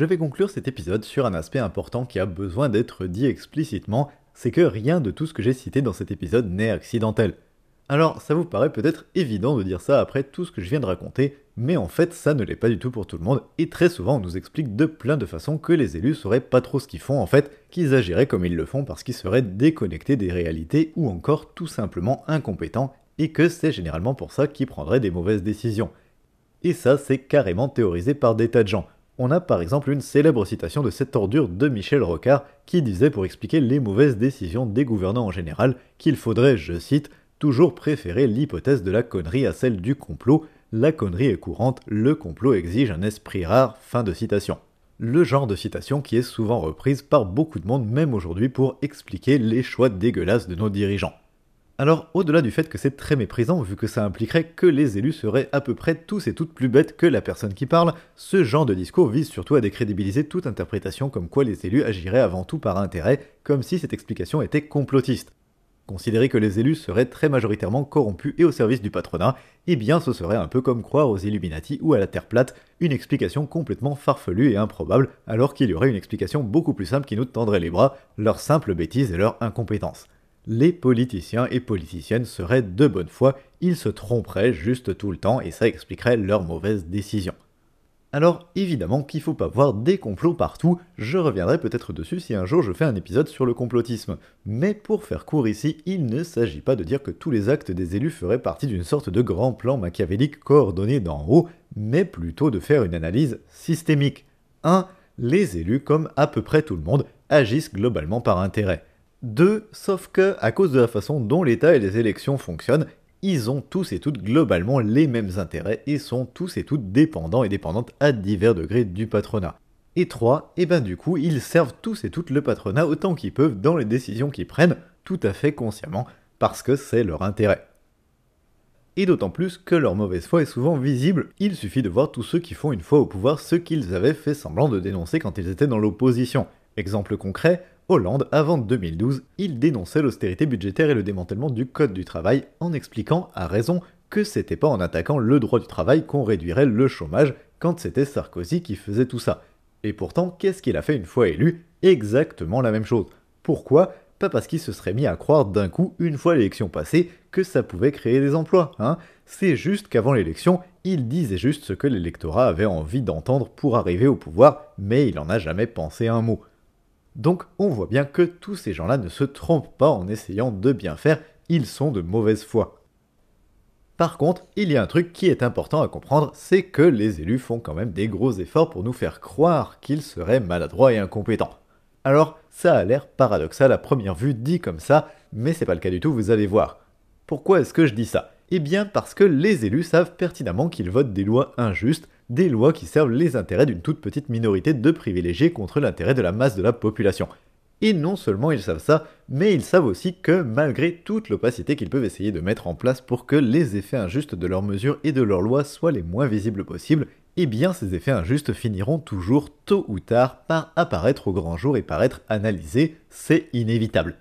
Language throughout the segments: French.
je vais conclure cet épisode sur un aspect important qui a besoin d'être dit explicitement, c'est que rien de tout ce que j'ai cité dans cet épisode n'est accidentel. Alors, ça vous paraît peut-être évident de dire ça après tout ce que je viens de raconter, mais en fait, ça ne l'est pas du tout pour tout le monde, et très souvent on nous explique de plein de façons que les élus sauraient pas trop ce qu'ils font en fait, qu'ils agiraient comme ils le font parce qu'ils seraient déconnectés des réalités ou encore tout simplement incompétents, et que c'est généralement pour ça qu'ils prendraient des mauvaises décisions. Et ça, c'est carrément théorisé par des tas de gens. On a par exemple une célèbre citation de cette ordure de Michel Rocard qui disait pour expliquer les mauvaises décisions des gouvernants en général qu'il faudrait, je cite, toujours préférer l'hypothèse de la connerie à celle du complot. La connerie est courante, le complot exige un esprit rare. Fin de citation. Le genre de citation qui est souvent reprise par beaucoup de monde, même aujourd'hui, pour expliquer les choix dégueulasses de nos dirigeants. Alors, au-delà du fait que c'est très méprisant, vu que ça impliquerait que les élus seraient à peu près tous et toutes plus bêtes que la personne qui parle, ce genre de discours vise surtout à décrédibiliser toute interprétation comme quoi les élus agiraient avant tout par intérêt, comme si cette explication était complotiste. Considérer que les élus seraient très majoritairement corrompus et au service du patronat, eh bien ce serait un peu comme croire aux Illuminati ou à la Terre plate, une explication complètement farfelue et improbable, alors qu'il y aurait une explication beaucoup plus simple qui nous tendrait les bras, leur simple bêtise et leur incompétence. Les politiciens et politiciennes seraient de bonne foi, ils se tromperaient juste tout le temps et ça expliquerait leurs mauvaises décisions. Alors évidemment qu'il faut pas voir des complots partout, je reviendrai peut-être dessus si un jour je fais un épisode sur le complotisme. Mais pour faire court ici, il ne s'agit pas de dire que tous les actes des élus feraient partie d'une sorte de grand plan machiavélique coordonné d'en haut, mais plutôt de faire une analyse systémique. 1. Les élus, comme à peu près tout le monde, agissent globalement par intérêt. 2. Sauf que, à cause de la façon dont l'État et les élections fonctionnent, ils ont tous et toutes globalement les mêmes intérêts et sont tous et toutes dépendants et dépendantes à divers degrés du patronat. Et 3, et ben du coup, ils servent tous et toutes le patronat autant qu'ils peuvent dans les décisions qu'ils prennent, tout à fait consciemment, parce que c'est leur intérêt. Et d'autant plus que leur mauvaise foi est souvent visible, il suffit de voir tous ceux qui font une fois au pouvoir ce qu'ils avaient fait semblant de dénoncer quand ils étaient dans l'opposition. Exemple concret, Hollande, avant 2012, il dénonçait l'austérité budgétaire et le démantèlement du Code du travail en expliquant, à raison, que c'était pas en attaquant le droit du travail qu'on réduirait le chômage quand c'était Sarkozy qui faisait tout ça. Et pourtant, qu'est-ce qu'il a fait une fois élu? Exactement la même chose. Pourquoi? Pas parce qu'il se serait mis à croire d'un coup, une fois l'élection passée, que ça pouvait créer des emplois, hein C'est juste qu'avant l'élection, il disait juste ce que l'électorat avait envie d'entendre pour arriver au pouvoir, mais il en a jamais pensé un mot. Donc on voit bien que tous ces gens-là ne se trompent pas en essayant de bien faire, ils sont de mauvaise foi. Par contre, il y a un truc qui est important à comprendre, c'est que les élus font quand même des gros efforts pour nous faire croire qu'ils seraient maladroits et incompétents. Alors, ça a l'air paradoxal à première vue dit comme ça, mais c'est pas le cas du tout, vous allez voir. Pourquoi est-ce que je dis ça? Eh bien parce que les élus savent pertinemment qu'ils votent des lois injustes, des lois qui servent les intérêts d'une toute petite minorité de privilégiés contre l'intérêt de la masse de la population. Et non seulement ils savent ça, mais ils savent aussi que malgré toute l'opacité qu'ils peuvent essayer de mettre en place pour que les effets injustes de leurs mesures et de leurs lois soient les moins visibles possibles, eh bien ces effets injustes finiront toujours tôt ou tard par apparaître au grand jour et par être analysés, c'est inévitable.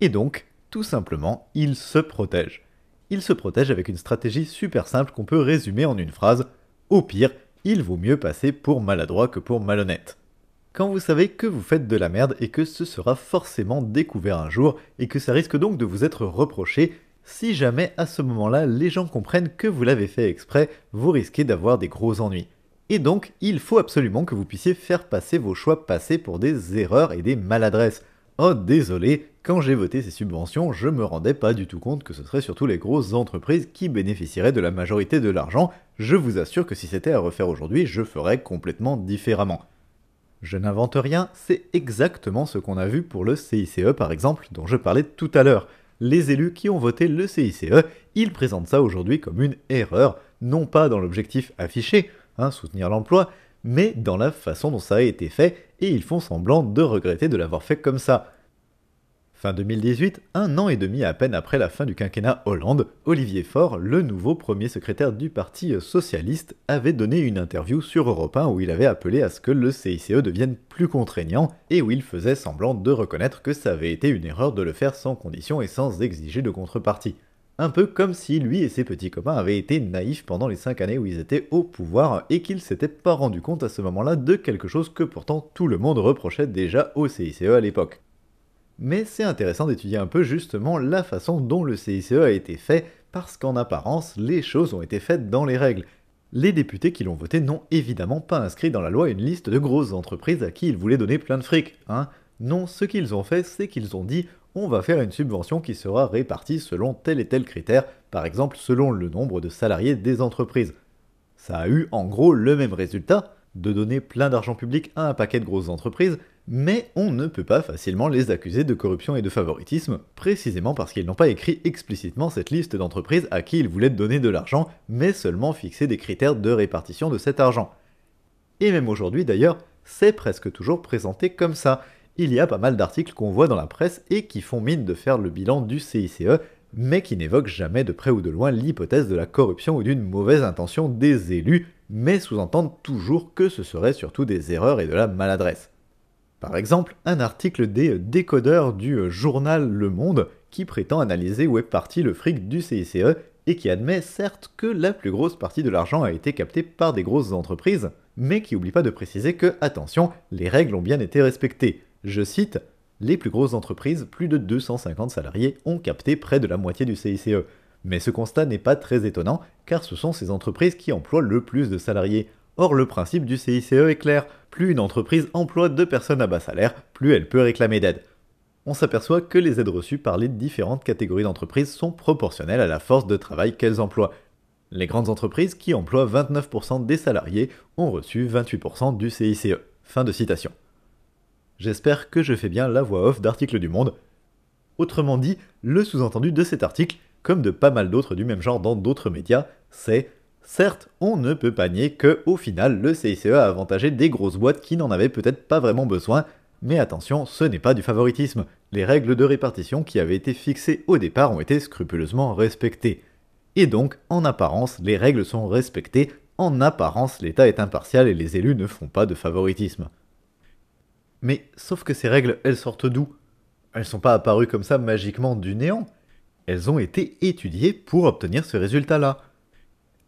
Et donc, tout simplement, ils se protègent. Ils se protègent avec une stratégie super simple qu'on peut résumer en une phrase, au pire, il vaut mieux passer pour maladroit que pour malhonnête. Quand vous savez que vous faites de la merde et que ce sera forcément découvert un jour et que ça risque donc de vous être reproché, si jamais à ce moment-là les gens comprennent que vous l'avez fait exprès, vous risquez d'avoir des gros ennuis. Et donc, il faut absolument que vous puissiez faire passer vos choix passés pour des erreurs et des maladresses. Oh désolé, quand j'ai voté ces subventions, je me rendais pas du tout compte que ce serait surtout les grosses entreprises qui bénéficieraient de la majorité de l'argent. Je vous assure que si c'était à refaire aujourd'hui, je ferais complètement différemment. Je n'invente rien, c'est exactement ce qu'on a vu pour le CICE par exemple, dont je parlais tout à l'heure. Les élus qui ont voté le CICE, ils présentent ça aujourd'hui comme une erreur, non pas dans l'objectif affiché, hein, soutenir l'emploi, mais dans la façon dont ça a été fait, et ils font semblant de regretter de l'avoir fait comme ça. Fin 2018, un an et demi à peine après la fin du quinquennat Hollande, Olivier Faure, le nouveau premier secrétaire du Parti socialiste, avait donné une interview sur Europe 1 où il avait appelé à ce que le CICE devienne plus contraignant et où il faisait semblant de reconnaître que ça avait été une erreur de le faire sans condition et sans exiger de contrepartie. Un peu comme si lui et ses petits copains avaient été naïfs pendant les 5 années où ils étaient au pouvoir et qu'ils s'étaient pas rendu compte à ce moment-là de quelque chose que pourtant tout le monde reprochait déjà au CICE à l'époque. Mais c'est intéressant d'étudier un peu justement la façon dont le CICE a été fait, parce qu'en apparence, les choses ont été faites dans les règles. Les députés qui l'ont voté n'ont évidemment pas inscrit dans la loi une liste de grosses entreprises à qui ils voulaient donner plein de fric, hein. Non, ce qu'ils ont fait, c'est qu'ils ont dit on va faire une subvention qui sera répartie selon tel et tel critère, par exemple selon le nombre de salariés des entreprises. Ça a eu en gros le même résultat, de donner plein d'argent public à un paquet de grosses entreprises, mais on ne peut pas facilement les accuser de corruption et de favoritisme, précisément parce qu'ils n'ont pas écrit explicitement cette liste d'entreprises à qui ils voulaient donner de l'argent, mais seulement fixé des critères de répartition de cet argent. Et même aujourd'hui d'ailleurs, c'est presque toujours présenté comme ça, il y a pas mal d'articles qu'on voit dans la presse et qui font mine de faire le bilan du CICE, mais qui n'évoquent jamais de près ou de loin l'hypothèse de la corruption ou d'une mauvaise intention des élus, mais sous-entendent toujours que ce serait surtout des erreurs et de la maladresse. Par exemple, un article des décodeurs du journal Le Monde qui prétend analyser où est parti le fric du CICE et qui admet certes que la plus grosse partie de l'argent a été captée par des grosses entreprises, mais qui oublie pas de préciser que, attention, les règles ont bien été respectées. Je cite Les plus grosses entreprises, plus de 250 salariés, ont capté près de la moitié du CICE. Mais ce constat n'est pas très étonnant, car ce sont ces entreprises qui emploient le plus de salariés. Or, le principe du CICE est clair plus une entreprise emploie deux personnes à bas salaire, plus elle peut réclamer d'aide. On s'aperçoit que les aides reçues par les différentes catégories d'entreprises sont proportionnelles à la force de travail qu'elles emploient. Les grandes entreprises qui emploient 29% des salariés ont reçu 28% du CICE. Fin de citation. J'espère que je fais bien la voix off d'articles du monde. Autrement dit, le sous-entendu de cet article, comme de pas mal d'autres du même genre dans d'autres médias, c'est Certes, on ne peut pas nier que, au final, le CICE a avantagé des grosses boîtes qui n'en avaient peut-être pas vraiment besoin, mais attention, ce n'est pas du favoritisme. Les règles de répartition qui avaient été fixées au départ ont été scrupuleusement respectées. Et donc, en apparence, les règles sont respectées, en apparence, l'État est impartial et les élus ne font pas de favoritisme. Mais sauf que ces règles, elles sortent d'où? Elles sont pas apparues comme ça magiquement du néant. Elles ont été étudiées pour obtenir ce résultat-là.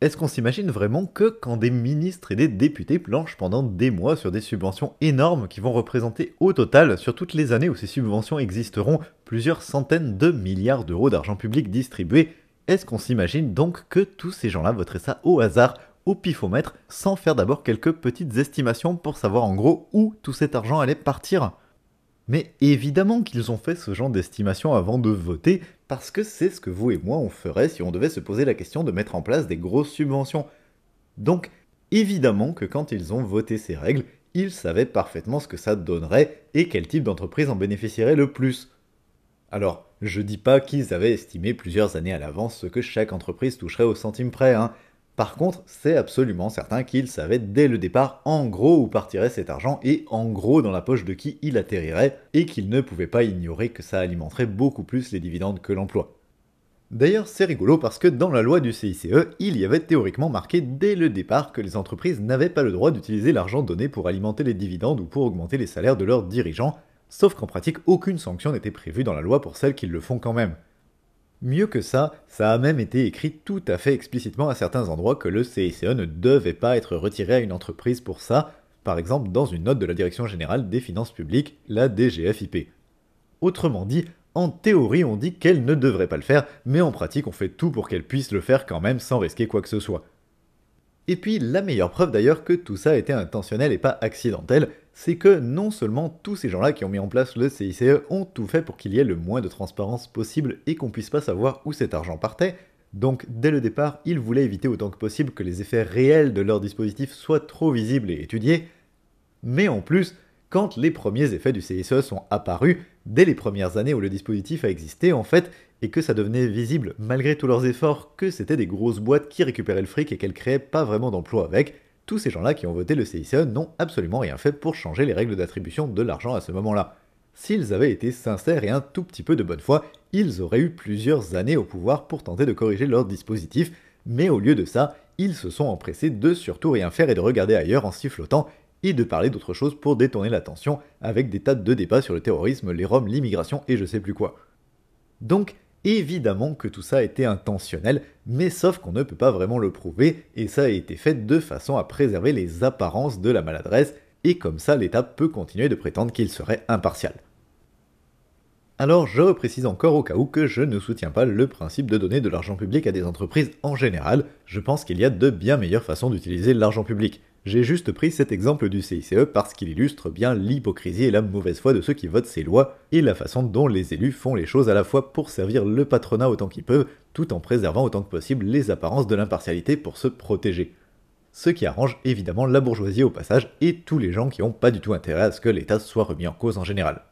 Est-ce qu'on s'imagine vraiment que quand des ministres et des députés planchent pendant des mois sur des subventions énormes qui vont représenter au total, sur toutes les années où ces subventions existeront, plusieurs centaines de milliards d'euros d'argent public distribué, est-ce qu'on s'imagine donc que tous ces gens-là voteraient ça au hasard au pifomètre sans faire d'abord quelques petites estimations pour savoir en gros où tout cet argent allait partir. Mais évidemment qu'ils ont fait ce genre d'estimation avant de voter, parce que c'est ce que vous et moi on ferait si on devait se poser la question de mettre en place des grosses subventions. Donc, évidemment que quand ils ont voté ces règles, ils savaient parfaitement ce que ça donnerait et quel type d'entreprise en bénéficierait le plus. Alors, je dis pas qu'ils avaient estimé plusieurs années à l'avance ce que chaque entreprise toucherait au centime près, hein, par contre, c'est absolument certain qu'il savait dès le départ en gros où partirait cet argent et en gros dans la poche de qui il atterrirait, et qu'il ne pouvait pas ignorer que ça alimenterait beaucoup plus les dividendes que l'emploi. D'ailleurs, c'est rigolo parce que dans la loi du CICE, il y avait théoriquement marqué dès le départ que les entreprises n'avaient pas le droit d'utiliser l'argent donné pour alimenter les dividendes ou pour augmenter les salaires de leurs dirigeants, sauf qu'en pratique aucune sanction n'était prévue dans la loi pour celles qui le font quand même. Mieux que ça, ça a même été écrit tout à fait explicitement à certains endroits que le CICE ne devait pas être retiré à une entreprise pour ça, par exemple dans une note de la Direction générale des finances publiques, la DGFIP. Autrement dit, en théorie on dit qu'elle ne devrait pas le faire, mais en pratique on fait tout pour qu'elle puisse le faire quand même sans risquer quoi que ce soit. Et puis la meilleure preuve d'ailleurs que tout ça était intentionnel et pas accidentel, c'est que non seulement tous ces gens-là qui ont mis en place le CICE ont tout fait pour qu'il y ait le moins de transparence possible et qu'on puisse pas savoir où cet argent partait, donc dès le départ, ils voulaient éviter autant que possible que les effets réels de leur dispositif soient trop visibles et étudiés, mais en plus, quand les premiers effets du CICE sont apparus, dès les premières années où le dispositif a existé en fait, et que ça devenait visible malgré tous leurs efforts que c'était des grosses boîtes qui récupéraient le fric et qu'elles créaient pas vraiment d'emplois avec, tous ces gens-là qui ont voté le CICE n'ont absolument rien fait pour changer les règles d'attribution de l'argent à ce moment-là. S'ils avaient été sincères et un tout petit peu de bonne foi, ils auraient eu plusieurs années au pouvoir pour tenter de corriger leur dispositif, mais au lieu de ça, ils se sont empressés de surtout rien faire et de regarder ailleurs en sifflotant et de parler d'autre chose pour détourner l'attention avec des tas de débats sur le terrorisme, les Roms, l'immigration et je sais plus quoi. Donc, Évidemment que tout ça été intentionnel, mais sauf qu'on ne peut pas vraiment le prouver, et ça a été fait de façon à préserver les apparences de la maladresse, et comme ça l'État peut continuer de prétendre qu'il serait impartial. Alors je reprécise encore au cas où que je ne soutiens pas le principe de donner de l'argent public à des entreprises en général, je pense qu'il y a de bien meilleures façons d'utiliser l'argent public. J'ai juste pris cet exemple du CICE parce qu'il illustre bien l'hypocrisie et la mauvaise foi de ceux qui votent ces lois et la façon dont les élus font les choses à la fois pour servir le patronat autant qu'ils peuvent, tout en préservant autant que possible les apparences de l'impartialité pour se protéger. Ce qui arrange évidemment la bourgeoisie au passage et tous les gens qui n'ont pas du tout intérêt à ce que l'État soit remis en cause en général.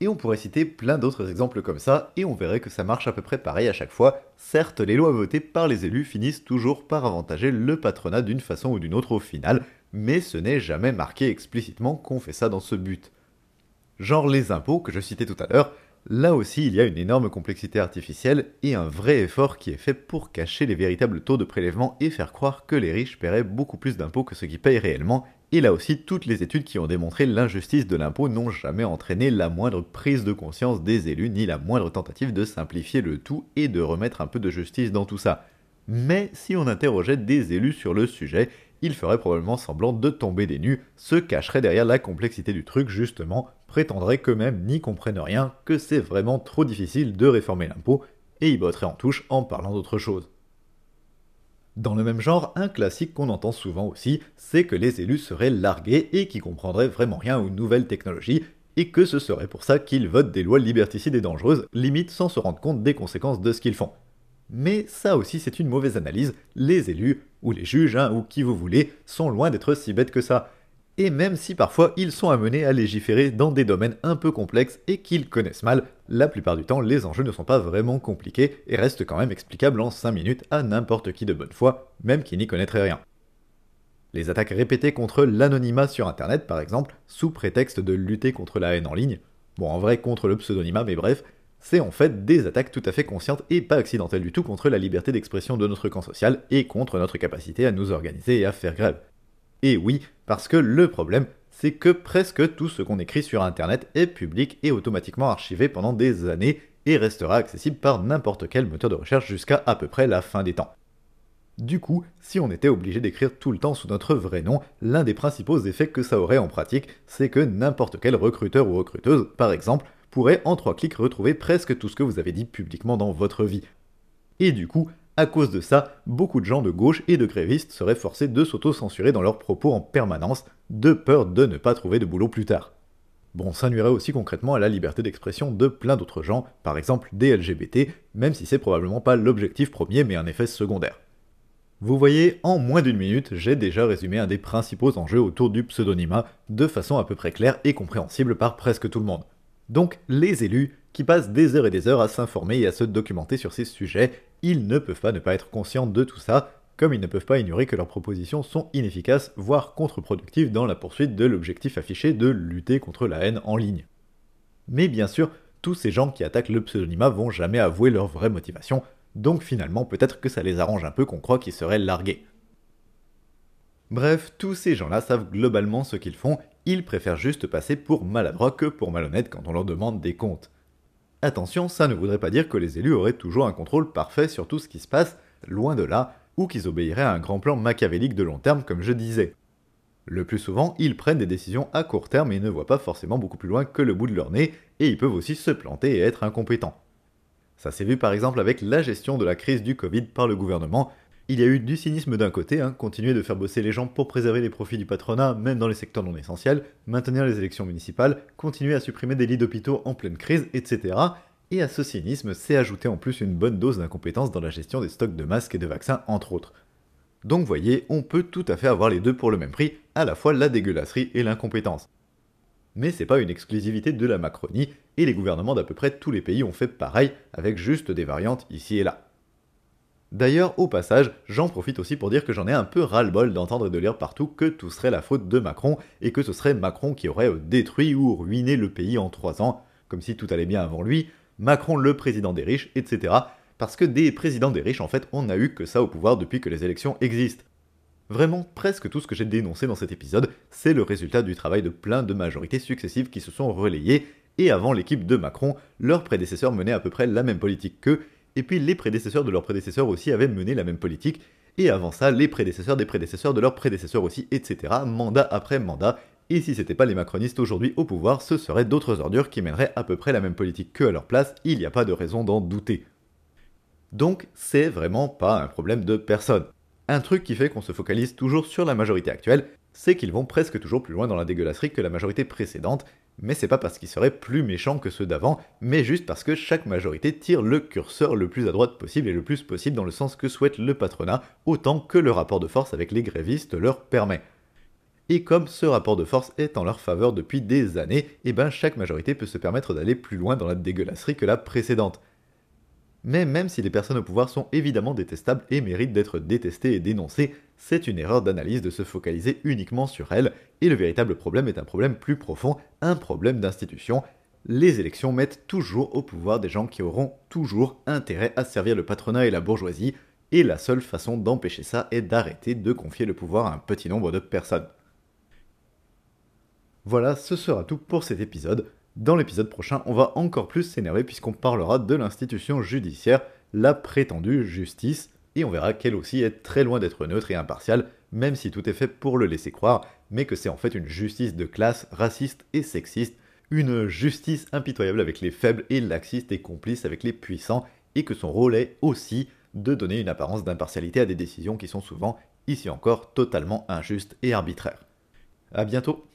Et on pourrait citer plein d'autres exemples comme ça, et on verrait que ça marche à peu près pareil à chaque fois. Certes, les lois votées par les élus finissent toujours par avantager le patronat d'une façon ou d'une autre au final, mais ce n'est jamais marqué explicitement qu'on fait ça dans ce but. Genre les impôts que je citais tout à l'heure, là aussi il y a une énorme complexité artificielle et un vrai effort qui est fait pour cacher les véritables taux de prélèvement et faire croire que les riches paieraient beaucoup plus d'impôts que ceux qui payent réellement, et là aussi, toutes les études qui ont démontré l'injustice de l'impôt n'ont jamais entraîné la moindre prise de conscience des élus, ni la moindre tentative de simplifier le tout et de remettre un peu de justice dans tout ça. Mais si on interrogeait des élus sur le sujet, ils feraient probablement semblant de tomber des nues, se cacheraient derrière la complexité du truc justement, prétendraient qu'eux-mêmes n'y comprennent rien, que c'est vraiment trop difficile de réformer l'impôt, et y botteraient en touche en parlant d'autre chose. Dans le même genre, un classique qu'on entend souvent aussi, c'est que les élus seraient largués et qui comprendraient vraiment rien aux nouvelles technologies, et que ce serait pour ça qu'ils votent des lois liberticides et dangereuses, limite sans se rendre compte des conséquences de ce qu'ils font. Mais ça aussi c'est une mauvaise analyse, les élus, ou les juges, hein, ou qui vous voulez, sont loin d'être si bêtes que ça et même si parfois ils sont amenés à légiférer dans des domaines un peu complexes et qu'ils connaissent mal, la plupart du temps les enjeux ne sont pas vraiment compliqués et restent quand même explicables en 5 minutes à n'importe qui de bonne foi, même qui n'y connaîtrait rien. Les attaques répétées contre l'anonymat sur internet par exemple, sous prétexte de lutter contre la haine en ligne, bon en vrai contre le pseudonymat mais bref, c'est en fait des attaques tout à fait conscientes et pas accidentelles du tout contre la liberté d'expression de notre camp social et contre notre capacité à nous organiser et à faire grève. Et oui, parce que le problème, c'est que presque tout ce qu'on écrit sur Internet est public et automatiquement archivé pendant des années et restera accessible par n'importe quel moteur de recherche jusqu'à à peu près la fin des temps. Du coup, si on était obligé d'écrire tout le temps sous notre vrai nom, l'un des principaux effets que ça aurait en pratique, c'est que n'importe quel recruteur ou recruteuse, par exemple, pourrait en trois clics retrouver presque tout ce que vous avez dit publiquement dans votre vie. Et du coup, à cause de ça, beaucoup de gens de gauche et de grévistes seraient forcés de s'auto-censurer dans leurs propos en permanence, de peur de ne pas trouver de boulot plus tard. Bon, ça nuirait aussi concrètement à la liberté d'expression de plein d'autres gens, par exemple des LGBT, même si c'est probablement pas l'objectif premier mais un effet secondaire. Vous voyez, en moins d'une minute, j'ai déjà résumé un des principaux enjeux autour du pseudonymat de façon à peu près claire et compréhensible par presque tout le monde. Donc, les élus, qui passent des heures et des heures à s'informer et à se documenter sur ces sujets, ils ne peuvent pas ne pas être conscients de tout ça, comme ils ne peuvent pas ignorer que leurs propositions sont inefficaces, voire contre-productives dans la poursuite de l'objectif affiché de lutter contre la haine en ligne. Mais bien sûr, tous ces gens qui attaquent le pseudonymat vont jamais avouer leur vraie motivation, donc finalement peut-être que ça les arrange un peu qu'on croit qu'ils seraient largués. Bref, tous ces gens-là savent globalement ce qu'ils font, ils préfèrent juste passer pour maladroits que pour malhonnêtes quand on leur demande des comptes. Attention, ça ne voudrait pas dire que les élus auraient toujours un contrôle parfait sur tout ce qui se passe, loin de là, ou qu'ils obéiraient à un grand plan machiavélique de long terme comme je disais. Le plus souvent, ils prennent des décisions à court terme et ne voient pas forcément beaucoup plus loin que le bout de leur nez, et ils peuvent aussi se planter et être incompétents. Ça s'est vu par exemple avec la gestion de la crise du Covid par le gouvernement, il y a eu du cynisme d'un côté, hein, continuer de faire bosser les gens pour préserver les profits du patronat, même dans les secteurs non essentiels, maintenir les élections municipales, continuer à supprimer des lits d'hôpitaux en pleine crise, etc. Et à ce cynisme s'est ajouté en plus une bonne dose d'incompétence dans la gestion des stocks de masques et de vaccins, entre autres. Donc voyez, on peut tout à fait avoir les deux pour le même prix, à la fois la dégueulasserie et l'incompétence. Mais c'est pas une exclusivité de la Macronie, et les gouvernements d'à peu près tous les pays ont fait pareil, avec juste des variantes ici et là. D'ailleurs, au passage, j'en profite aussi pour dire que j'en ai un peu ras-le-bol d'entendre et de lire partout que tout serait la faute de Macron et que ce serait Macron qui aurait euh, détruit ou ruiné le pays en trois ans, comme si tout allait bien avant lui, Macron le président des riches, etc. Parce que des présidents des riches, en fait, on n'a eu que ça au pouvoir depuis que les élections existent. Vraiment, presque tout ce que j'ai dénoncé dans cet épisode, c'est le résultat du travail de plein de majorités successives qui se sont relayées, et avant l'équipe de Macron, leurs prédécesseurs menaient à peu près la même politique qu'eux, et puis les prédécesseurs de leurs prédécesseurs aussi avaient mené la même politique, et avant ça, les prédécesseurs des prédécesseurs de leurs prédécesseurs aussi, etc., mandat après mandat, et si c'était pas les macronistes aujourd'hui au pouvoir, ce seraient d'autres ordures qui mèneraient à peu près la même politique qu'eux à leur place, il n'y a pas de raison d'en douter. Donc c'est vraiment pas un problème de personne. Un truc qui fait qu'on se focalise toujours sur la majorité actuelle, c'est qu'ils vont presque toujours plus loin dans la dégueulasserie que la majorité précédente, mais c'est pas parce qu'ils seraient plus méchants que ceux d'avant, mais juste parce que chaque majorité tire le curseur le plus à droite possible et le plus possible dans le sens que souhaite le patronat, autant que le rapport de force avec les grévistes leur permet. Et comme ce rapport de force est en leur faveur depuis des années, et eh ben chaque majorité peut se permettre d'aller plus loin dans la dégueulasserie que la précédente. Mais même si les personnes au pouvoir sont évidemment détestables et méritent d'être détestées et dénoncées, c'est une erreur d'analyse de se focaliser uniquement sur elles, et le véritable problème est un problème plus profond, un problème d'institution. Les élections mettent toujours au pouvoir des gens qui auront toujours intérêt à servir le patronat et la bourgeoisie, et la seule façon d'empêcher ça est d'arrêter de confier le pouvoir à un petit nombre de personnes. Voilà, ce sera tout pour cet épisode. Dans l'épisode prochain, on va encore plus s'énerver puisqu'on parlera de l'institution judiciaire, la prétendue justice, et on verra qu'elle aussi est très loin d'être neutre et impartiale, même si tout est fait pour le laisser croire, mais que c'est en fait une justice de classe raciste et sexiste, une justice impitoyable avec les faibles et laxiste et complice avec les puissants, et que son rôle est aussi de donner une apparence d'impartialité à des décisions qui sont souvent, ici encore, totalement injustes et arbitraires. A bientôt